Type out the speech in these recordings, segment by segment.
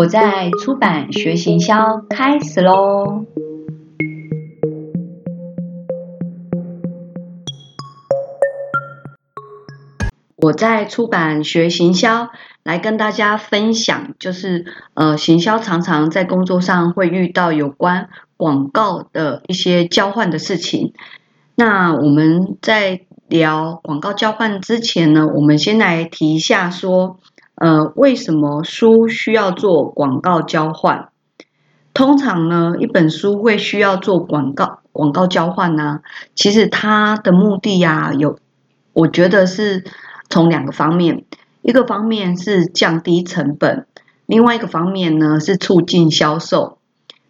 我在出版学行销开始喽！我在出版学行销，来跟大家分享，就是呃，行销常常在工作上会遇到有关广告的一些交换的事情。那我们在聊广告交换之前呢，我们先来提一下说。呃，为什么书需要做广告交换？通常呢，一本书会需要做广告广告交换呢？其实它的目的呀，有我觉得是从两个方面，一个方面是降低成本，另外一个方面呢是促进销售。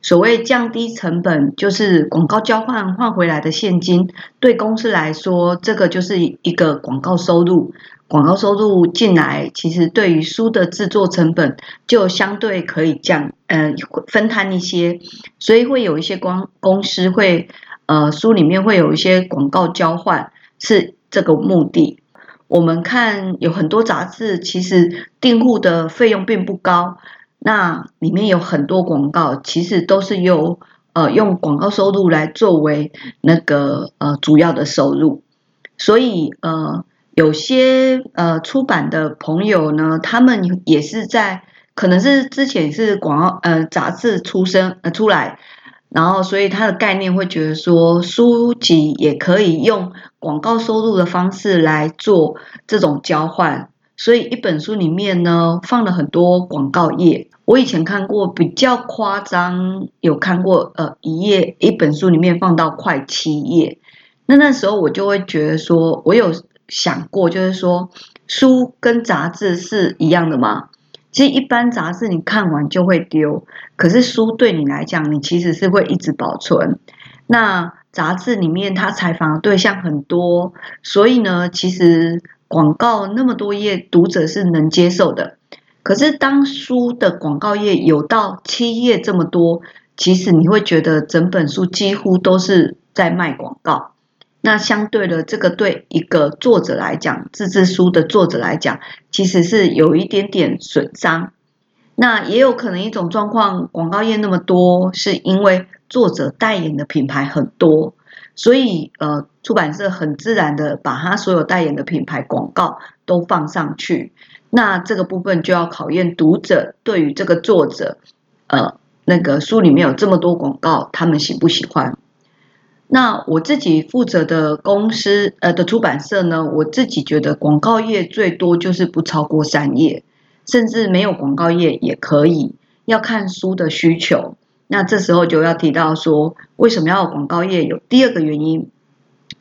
所谓降低成本，就是广告交换换回来的现金，对公司来说，这个就是一个广告收入。广告收入进来，其实对于书的制作成本就相对可以降，呃，分摊一些，所以会有一些公公司会，呃，书里面会有一些广告交换，是这个目的。我们看有很多杂志，其实订户的费用并不高，那里面有很多广告，其实都是由呃用广告收入来作为那个呃主要的收入，所以呃。有些呃出版的朋友呢，他们也是在可能是之前是广告呃杂志出身呃出来，然后所以他的概念会觉得说书籍也可以用广告收入的方式来做这种交换，所以一本书里面呢放了很多广告页。我以前看过比较夸张，有看过呃一页一本书里面放到快七页，那那时候我就会觉得说我有。想过，就是说，书跟杂志是一样的吗？其实一般杂志你看完就会丢，可是书对你来讲，你其实是会一直保存。那杂志里面它采访的对象很多，所以呢，其实广告那么多页，读者是能接受的。可是当书的广告页有到七页这么多，其实你会觉得整本书几乎都是在卖广告。那相对的，这个对一个作者来讲，自制书的作者来讲，其实是有一点点损伤。那也有可能一种状况，广告页那么多，是因为作者代言的品牌很多，所以呃，出版社很自然的把他所有代言的品牌广告都放上去。那这个部分就要考验读者对于这个作者，呃，那个书里面有这么多广告，他们喜不喜欢？那我自己负责的公司，呃的出版社呢，我自己觉得广告页最多就是不超过三页，甚至没有广告页也可以，要看书的需求。那这时候就要提到说，为什么要广告页？有第二个原因，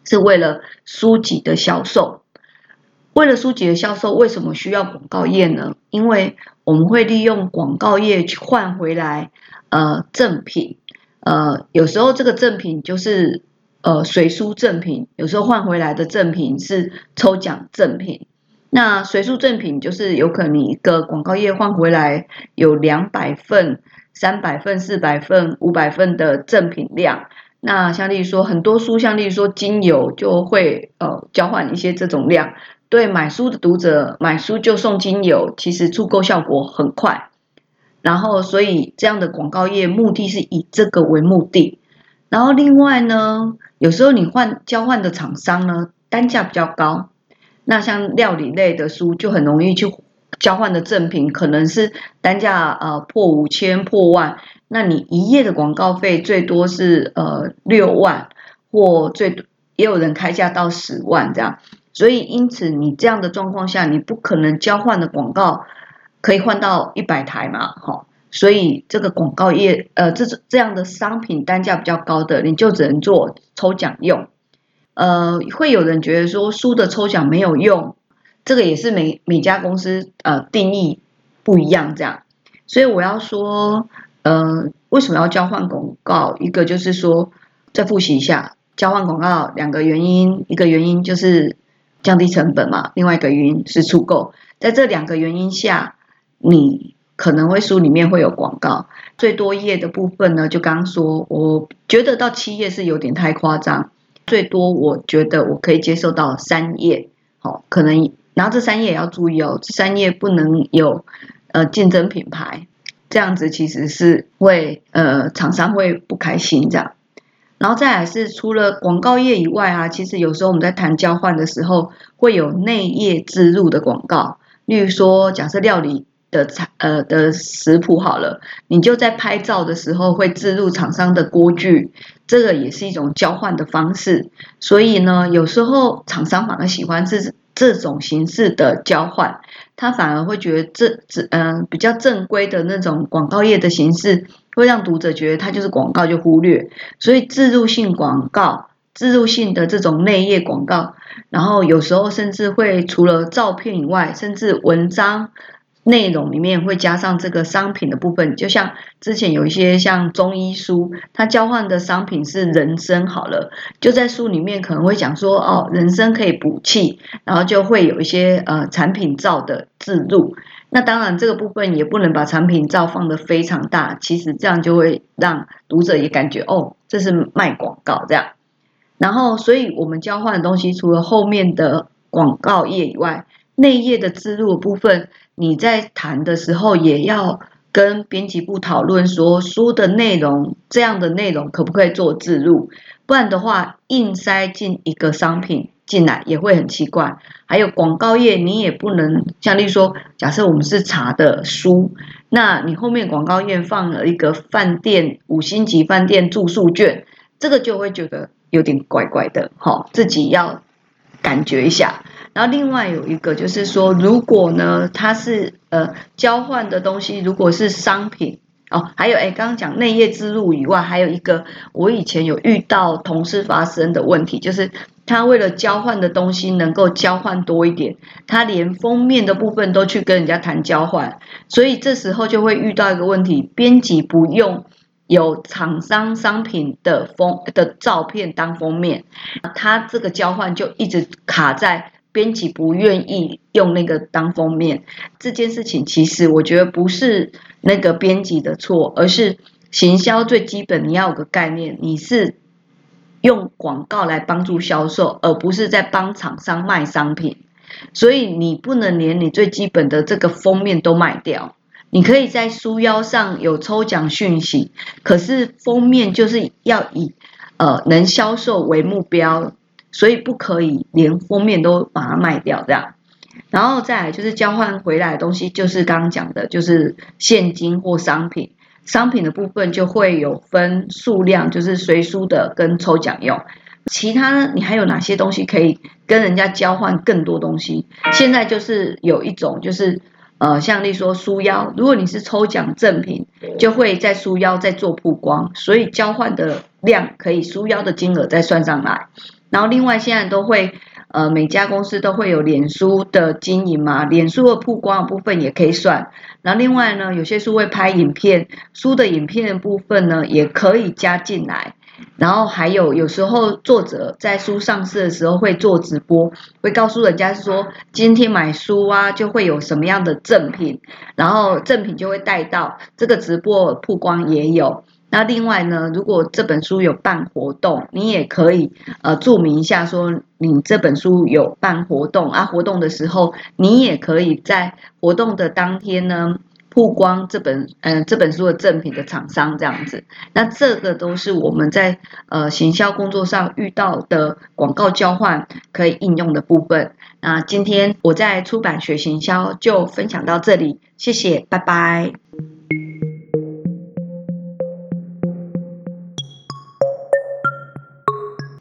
是为了书籍的销售。为了书籍的销售，为什么需要广告页呢？因为我们会利用广告页去换回来，呃，赠品。呃，有时候这个赠品就是呃随书赠品，有时候换回来的赠品是抽奖赠品。那随书赠品就是有可能你一个广告页换回来有两百份、三百份、四百份、五百份的赠品量。那像例如说很多书，像例如说精油就会呃交换一些这种量，对买书的读者买书就送精油，其实促购效果很快。然后，所以这样的广告业目的是以这个为目的。然后，另外呢，有时候你换交换的厂商呢，单价比较高。那像料理类的书，就很容易去交换的赠品，可能是单价呃破五千、破万。那你一页的广告费最多是呃六万，或最也有人开价到十万这样。所以，因此你这样的状况下，你不可能交换的广告。可以换到一百台嘛？哈，所以这个广告业，呃，这这样的商品单价比较高的，你就只能做抽奖用。呃，会有人觉得说书的抽奖没有用，这个也是每每家公司呃定义不一样这样。所以我要说，呃，为什么要交换广告？一个就是说，再复习一下，交换广告两个原因，一个原因就是降低成本嘛，另外一个原因是出购。在这两个原因下。你可能会书里面会有广告，最多页的部分呢，就刚刚说，我觉得到七页是有点太夸张，最多我觉得我可以接受到三页，好，可能然后这三页也要注意哦，这三页不能有呃竞争品牌，这样子其实是会呃厂商会不开心这样。然后再来是除了广告业以外啊，其实有时候我们在谈交换的时候，会有内页植入的广告，例如说假设料理。的菜呃的食谱好了，你就在拍照的时候会置入厂商的锅具，这个也是一种交换的方式。所以呢，有时候厂商反而喜欢是这种形式的交换，他反而会觉得这这嗯比较正规的那种广告业的形式，会让读者觉得它就是广告就忽略。所以自入性广告、自入性的这种内页广告，然后有时候甚至会除了照片以外，甚至文章。内容里面会加上这个商品的部分，就像之前有一些像中医书，它交换的商品是人参，好了，就在书里面可能会讲说，哦，人参可以补气，然后就会有一些呃产品照的置入。那当然这个部分也不能把产品照放得非常大，其实这样就会让读者也感觉哦，这是卖广告这样。然后，所以我们交换的东西除了后面的广告页以外，内页的植入部分，你在谈的时候也要跟编辑部讨论，说书的内容这样的内容可不可以做植入？不然的话，硬塞进一个商品进来也会很奇怪。还有广告页，你也不能像例如说，假设我们是茶的书，那你后面广告页放了一个饭店五星级饭店住宿券，这个就会觉得有点怪怪的，哈，自己要感觉一下。然后另外有一个就是说，如果呢，它是呃交换的东西，如果是商品哦，还有哎，刚刚讲内页之路以外，还有一个我以前有遇到同事发生的问题，就是他为了交换的东西能够交换多一点，他连封面的部分都去跟人家谈交换，所以这时候就会遇到一个问题，编辑不用有厂商商品的封的照片当封面，他这个交换就一直卡在。编辑不愿意用那个当封面这件事情，其实我觉得不是那个编辑的错，而是行销最基本你要有个概念，你是用广告来帮助销售，而不是在帮厂商卖商品，所以你不能连你最基本的这个封面都卖掉。你可以在书腰上有抽奖讯息，可是封面就是要以呃能销售为目标。所以不可以连封面都把它卖掉这样，然后再来就是交换回来的东西，就是刚刚讲的，就是现金或商品。商品的部分就会有分数量，就是随书的跟抽奖用。其他呢你还有哪些东西可以跟人家交换更多东西？现在就是有一种就是呃，像例说书腰，如果你是抽奖赠品，就会在书腰再做曝光，所以交换的量可以书腰的金额再算上来。然后另外现在都会，呃，每家公司都会有脸书的经营嘛，脸书的曝光部分也可以算。然后另外呢，有些书会拍影片，书的影片的部分呢也可以加进来。然后还有有时候作者在书上市的时候会做直播，会告诉人家说今天买书啊就会有什么样的赠品，然后赠品就会带到这个直播曝光也有。那另外呢，如果这本书有办活动，你也可以呃注明一下，说你这本书有办活动啊，活动的时候你也可以在活动的当天呢曝光这本嗯这本书的正品的厂商这样子。那这个都是我们在呃行销工作上遇到的广告交换可以应用的部分。那今天我在出版学行销就分享到这里，谢谢，拜拜。